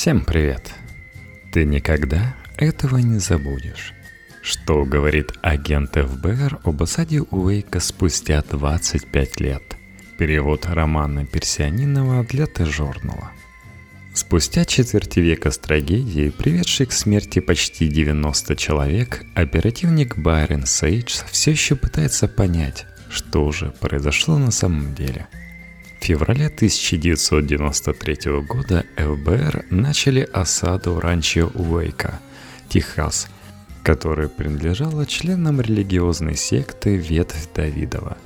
Всем привет! Ты никогда этого не забудешь. Что говорит агент ФБР об осаде Уэйка спустя 25 лет? Перевод романа Персианинова для Т-журнала. Спустя четверти века с трагедией, приведшей к смерти почти 90 человек, оперативник Байрон Сейдж все еще пытается понять, что же произошло на самом деле – феврале 1993 года ФБР начали осаду ранчо Уэйка, Техас, которая принадлежала членам религиозной секты Ветвь Давидова.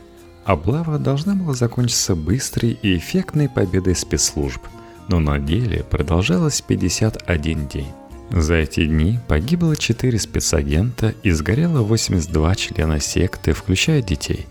Облава должна была закончиться быстрой и эффектной победой спецслужб, но на деле продолжалась 51 день. За эти дни погибло 4 спецагента и сгорело 82 члена секты, включая детей.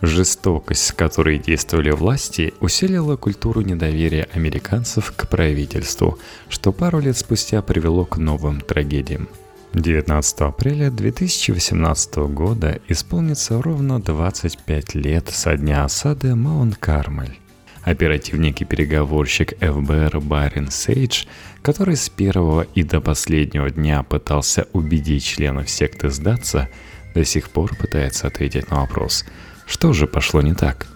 Жестокость, с которой действовали власти, усилила культуру недоверия американцев к правительству, что пару лет спустя привело к новым трагедиям. 19 апреля 2018 года исполнится ровно 25 лет со дня осады Маунт-Кармель. Оперативник и переговорщик ФБР Барин Сейдж, который с первого и до последнего дня пытался убедить членов секты сдаться, до сих пор пытается ответить на вопрос – что же пошло не так?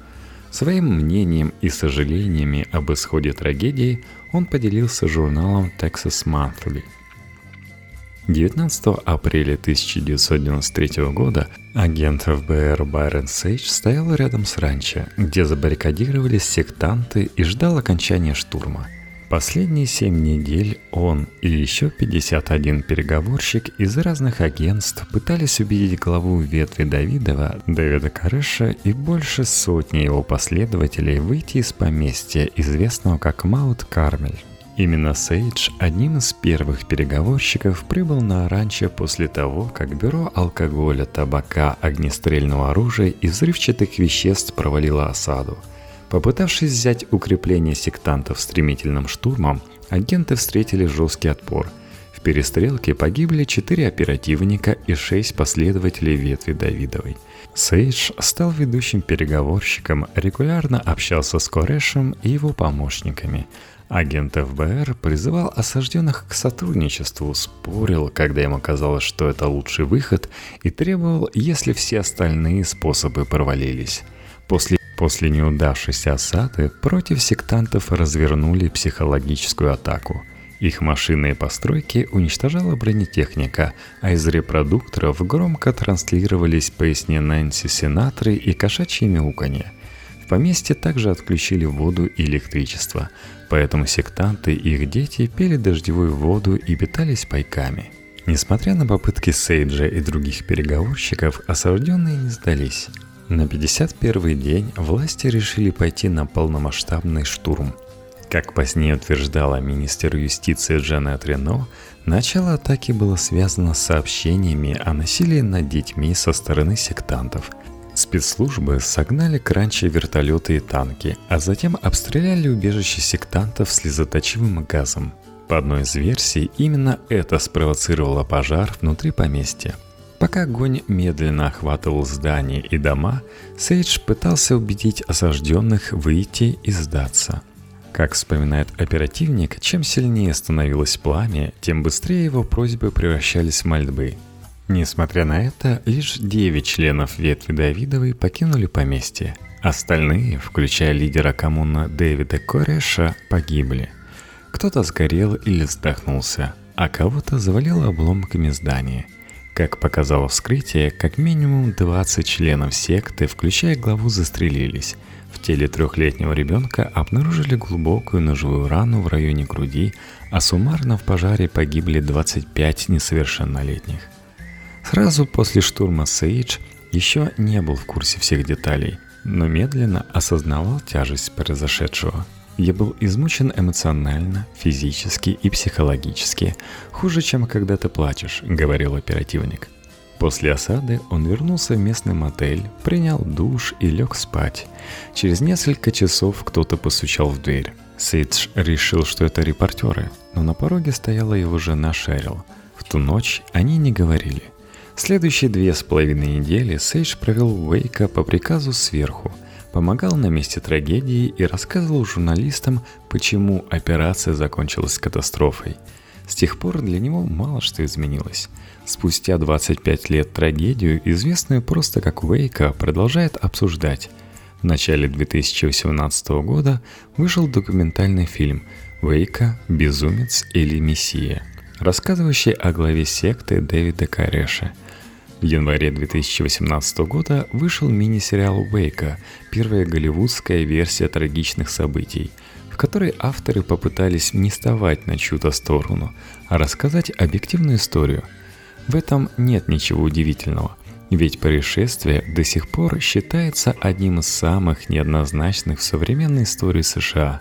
Своим мнением и сожалениями об исходе трагедии он поделился журналом Texas Monthly. 19 апреля 1993 года агент ФБР Байрон Сейдж стоял рядом с ранчо, где забаррикадировались сектанты и ждал окончания штурма – Последние семь недель он и еще 51 переговорщик из разных агентств пытались убедить главу ветви Давидова, Дэвида Карыша и больше сотни его последователей выйти из поместья, известного как Маут Кармель. Именно Сейдж одним из первых переговорщиков прибыл на ранчо после того, как бюро алкоголя, табака, огнестрельного оружия и взрывчатых веществ провалило осаду – Попытавшись взять укрепление сектантов стремительным штурмом, агенты встретили жесткий отпор. В перестрелке погибли четыре оперативника и шесть последователей ветви Давидовой. Сейдж стал ведущим переговорщиком, регулярно общался с Корешем и его помощниками. Агент ФБР призывал осажденных к сотрудничеству, спорил, когда ему казалось, что это лучший выход, и требовал, если все остальные способы провалились. После После неудавшейся осады против сектантов развернули психологическую атаку. Их машинные постройки уничтожала бронетехника, а из репродукторов громко транслировались песни Нэнси Синатры и кошачьи мяуканье. В поместье также отключили воду и электричество, поэтому сектанты и их дети пили дождевую воду и питались пайками. Несмотря на попытки Сейджа и других переговорщиков, осажденные не сдались – на 51 день власти решили пойти на полномасштабный штурм. Как позднее утверждала министр юстиции Джанет Рено, начало атаки было связано с сообщениями о насилии над детьми со стороны сектантов. Спецслужбы согнали к ранче вертолеты и танки, а затем обстреляли убежище сектантов слезоточивым газом. По одной из версий, именно это спровоцировало пожар внутри поместья – Пока огонь медленно охватывал здания и дома, Сейдж пытался убедить осажденных выйти и сдаться. Как вспоминает оперативник, чем сильнее становилось пламя, тем быстрее его просьбы превращались в мольбы. Несмотря на это, лишь 9 членов ветви Давидовой покинули поместье. Остальные, включая лидера коммуна Дэвида Кореша, погибли. Кто-то сгорел или вздохнулся, а кого-то завалило обломками здания – как показало вскрытие, как минимум 20 членов секты, включая главу, застрелились. В теле трехлетнего ребенка обнаружили глубокую ножевую рану в районе груди, а суммарно в пожаре погибли 25 несовершеннолетних. Сразу после штурма Сейдж еще не был в курсе всех деталей, но медленно осознавал тяжесть произошедшего – я был измучен эмоционально, физически и психологически. Хуже, чем когда ты плачешь, говорил оперативник. После осады он вернулся в местный мотель, принял душ и лег спать. Через несколько часов кто-то постучал в дверь. Сейдж решил, что это репортеры, но на пороге стояла его жена Шерил. В ту ночь они не говорили. Следующие две с половиной недели Сейдж провел Уэйка по приказу сверху – помогал на месте трагедии и рассказывал журналистам, почему операция закончилась катастрофой. С тех пор для него мало что изменилось. Спустя 25 лет трагедию, известную просто как Вейка, продолжает обсуждать. В начале 2018 года вышел документальный фильм «Вейка. Безумец или Мессия», рассказывающий о главе секты Дэвида Кареша – в январе 2018 года вышел мини-сериал «Вейка», первая голливудская версия трагичных событий, в которой авторы попытались не вставать на чью-то сторону, а рассказать объективную историю. В этом нет ничего удивительного, ведь происшествие до сих пор считается одним из самых неоднозначных в современной истории США.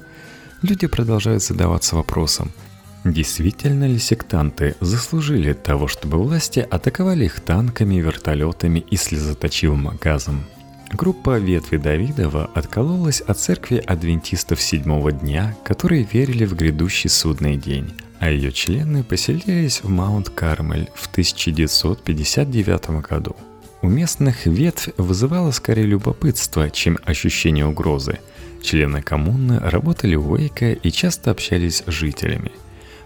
Люди продолжают задаваться вопросом – Действительно ли сектанты заслужили того, чтобы власти атаковали их танками, вертолетами и слезоточивым газом? Группа ветви Давидова откололась от церкви адвентистов седьмого дня, которые верили в грядущий судный день, а ее члены поселились в Маунт-Кармель в 1959 году. У местных ветвь вызывала скорее любопытство, чем ощущение угрозы. Члены коммуны работали у Уэйка и часто общались с жителями –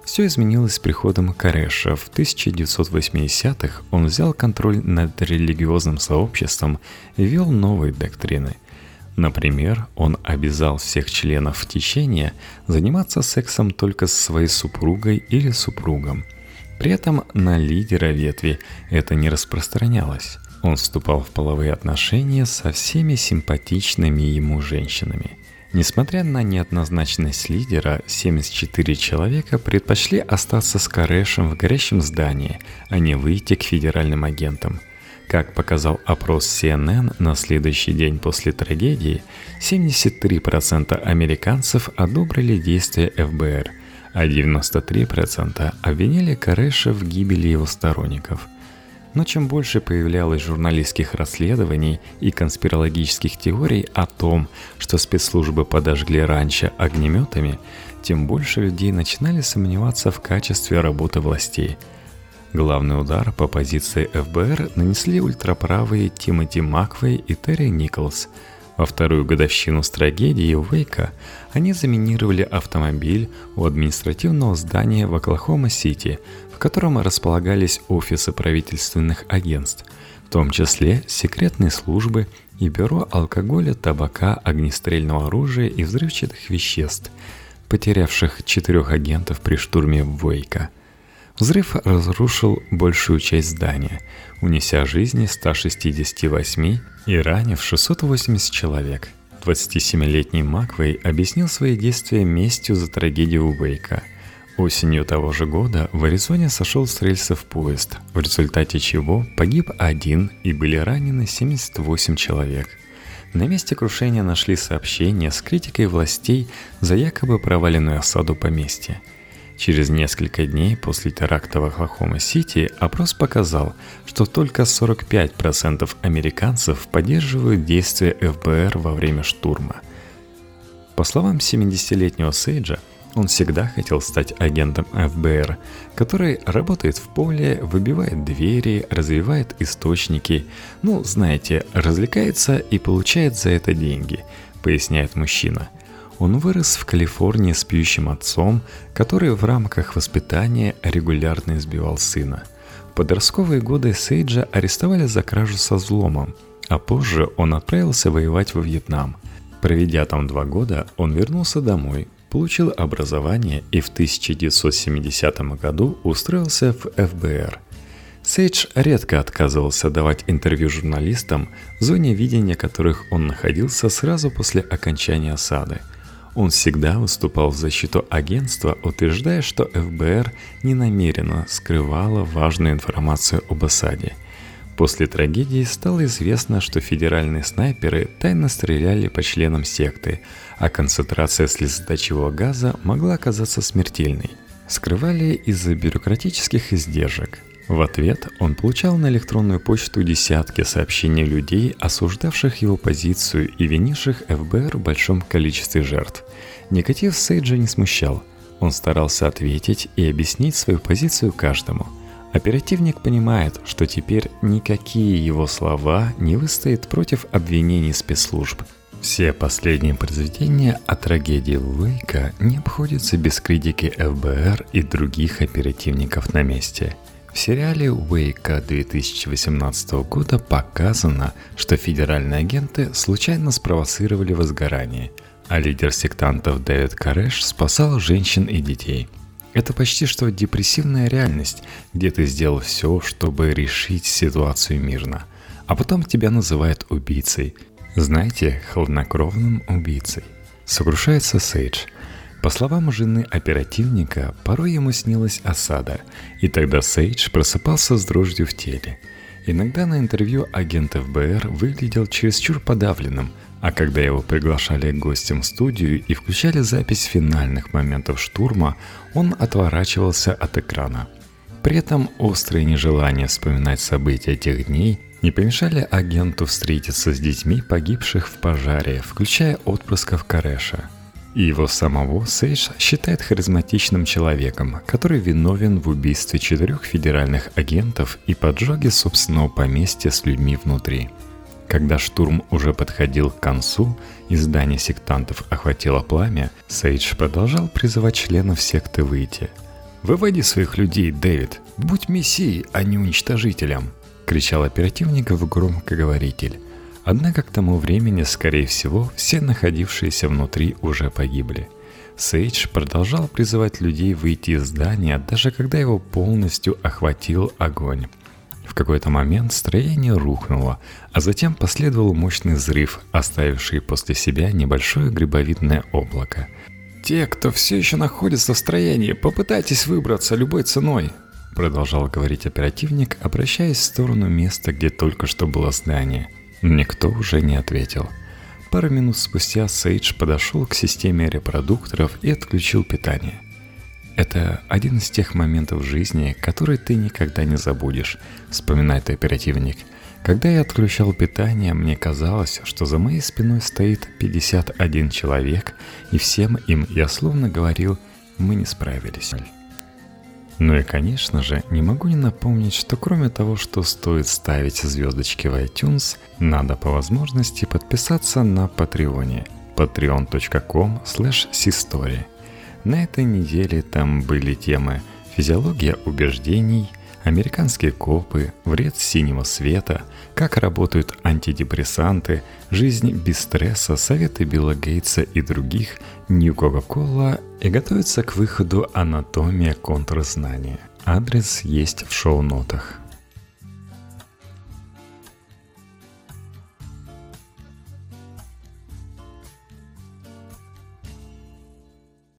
все изменилось с приходом Кареша. В 1980-х он взял контроль над религиозным сообществом и вел новые доктрины. Например, он обязал всех членов течения заниматься сексом только с своей супругой или супругом. При этом на лидера ветви это не распространялось. Он вступал в половые отношения со всеми симпатичными ему женщинами – Несмотря на неоднозначность лидера, 74 человека предпочли остаться с Карешем в горящем здании, а не выйти к федеральным агентам. Как показал опрос CNN на следующий день после трагедии, 73% американцев одобрили действия ФБР, а 93% обвинили Кареша в гибели его сторонников – но чем больше появлялось журналистских расследований и конспирологических теорий о том, что спецслужбы подожгли раньше огнеметами, тем больше людей начинали сомневаться в качестве работы властей. Главный удар по позиции ФБР нанесли ультраправые Тимоти Маквей и Терри Николс. Во вторую годовщину с трагедией Уэйка они заминировали автомобиль у административного здания в Оклахома-Сити, в котором располагались офисы правительственных агентств, в том числе секретные службы и бюро алкоголя, табака, огнестрельного оружия и взрывчатых веществ, потерявших четырех агентов при штурме Войка. Взрыв разрушил большую часть здания, унеся жизни 168 и ранив 680 человек. 27-летний Маквей объяснил свои действия местью за трагедию Уэйка – Осенью того же года в Аризоне сошел с рельсов поезд, в результате чего погиб один и были ранены 78 человек. На месте крушения нашли сообщение с критикой властей за якобы проваленную осаду поместья. Через несколько дней после теракта в Оклахома-Сити опрос показал, что только 45% американцев поддерживают действия ФБР во время штурма. По словам 70-летнего Сейджа, он всегда хотел стать агентом ФБР, который работает в поле, выбивает двери, развивает источники, ну, знаете, развлекается и получает за это деньги, поясняет мужчина. Он вырос в Калифорнии с пьющим отцом, который в рамках воспитания регулярно избивал сына. В подростковые годы Сейджа арестовали за кражу со взломом, а позже он отправился воевать во Вьетнам – Проведя там два года, он вернулся домой, получил образование и в 1970 году устроился в ФБР. Сейдж редко отказывался давать интервью журналистам, в зоне видения которых он находился сразу после окончания осады. Он всегда выступал в защиту агентства, утверждая, что ФБР ненамеренно скрывало важную информацию об осаде – После трагедии стало известно, что федеральные снайперы тайно стреляли по членам секты, а концентрация слезоточивого газа могла оказаться смертельной. Скрывали из-за бюрократических издержек. В ответ он получал на электронную почту десятки сообщений людей, осуждавших его позицию и винивших ФБР в большом количестве жертв. Негатив Сейджа не смущал. Он старался ответить и объяснить свою позицию каждому – Оперативник понимает, что теперь никакие его слова не выстоят против обвинений спецслужб. Все последние произведения о трагедии Уэйка не обходятся без критики ФБР и других оперативников на месте. В сериале Уэйка 2018 года показано, что федеральные агенты случайно спровоцировали возгорание, а лидер сектантов Дэвид Кареш спасал женщин и детей. Это почти что депрессивная реальность, где ты сделал все, чтобы решить ситуацию мирно, а потом тебя называют убийцей – знаете, хладнокровным убийцей. Сокрушается Сейдж. По словам жены оперативника, порой ему снилась осада, и тогда Сейдж просыпался с дрожью в теле. Иногда на интервью агент ФБР выглядел чересчур подавленным, а когда его приглашали гостям в студию и включали запись финальных моментов штурма, он отворачивался от экрана. При этом острое нежелание вспоминать события тех дней не помешали агенту встретиться с детьми погибших в пожаре, включая отпрысков Кареша. И его самого Сейдж считает харизматичным человеком, который виновен в убийстве четырех федеральных агентов и поджоге собственного поместья с людьми внутри. Когда штурм уже подходил к концу и здание сектантов охватило пламя, Сейдж продолжал призывать членов секты выйти. «Выводи своих людей, Дэвид! Будь мессией, а не уничтожителем!» — кричал оперативник в громкоговоритель. Однако к тому времени, скорее всего, все находившиеся внутри уже погибли. Сейдж продолжал призывать людей выйти из здания, даже когда его полностью охватил огонь. В какой-то момент строение рухнуло, а затем последовал мощный взрыв, оставивший после себя небольшое грибовидное облако. «Те, кто все еще находится в строении, попытайтесь выбраться любой ценой», Продолжал говорить оперативник, обращаясь в сторону места, где только что было здание. Никто уже не ответил. Пару минут спустя Сейдж подошел к системе репродукторов и отключил питание. Это один из тех моментов жизни, которые ты никогда не забудешь, вспоминает оперативник. Когда я отключал питание, мне казалось, что за моей спиной стоит 51 человек, и всем им я словно говорил, мы не справились. Ну и, конечно же, не могу не напомнить, что кроме того, что стоит ставить звездочки в iTunes, надо по возможности подписаться на Патреоне. Patreon.com slash На этой неделе там были темы «Физиология убеждений», Американские копы, вред синего света, как работают антидепрессанты, жизнь без стресса, советы Билла Гейтса и других, Нью Кока-Кола и готовится к выходу анатомия контрзнания. Адрес есть в шоу-нотах.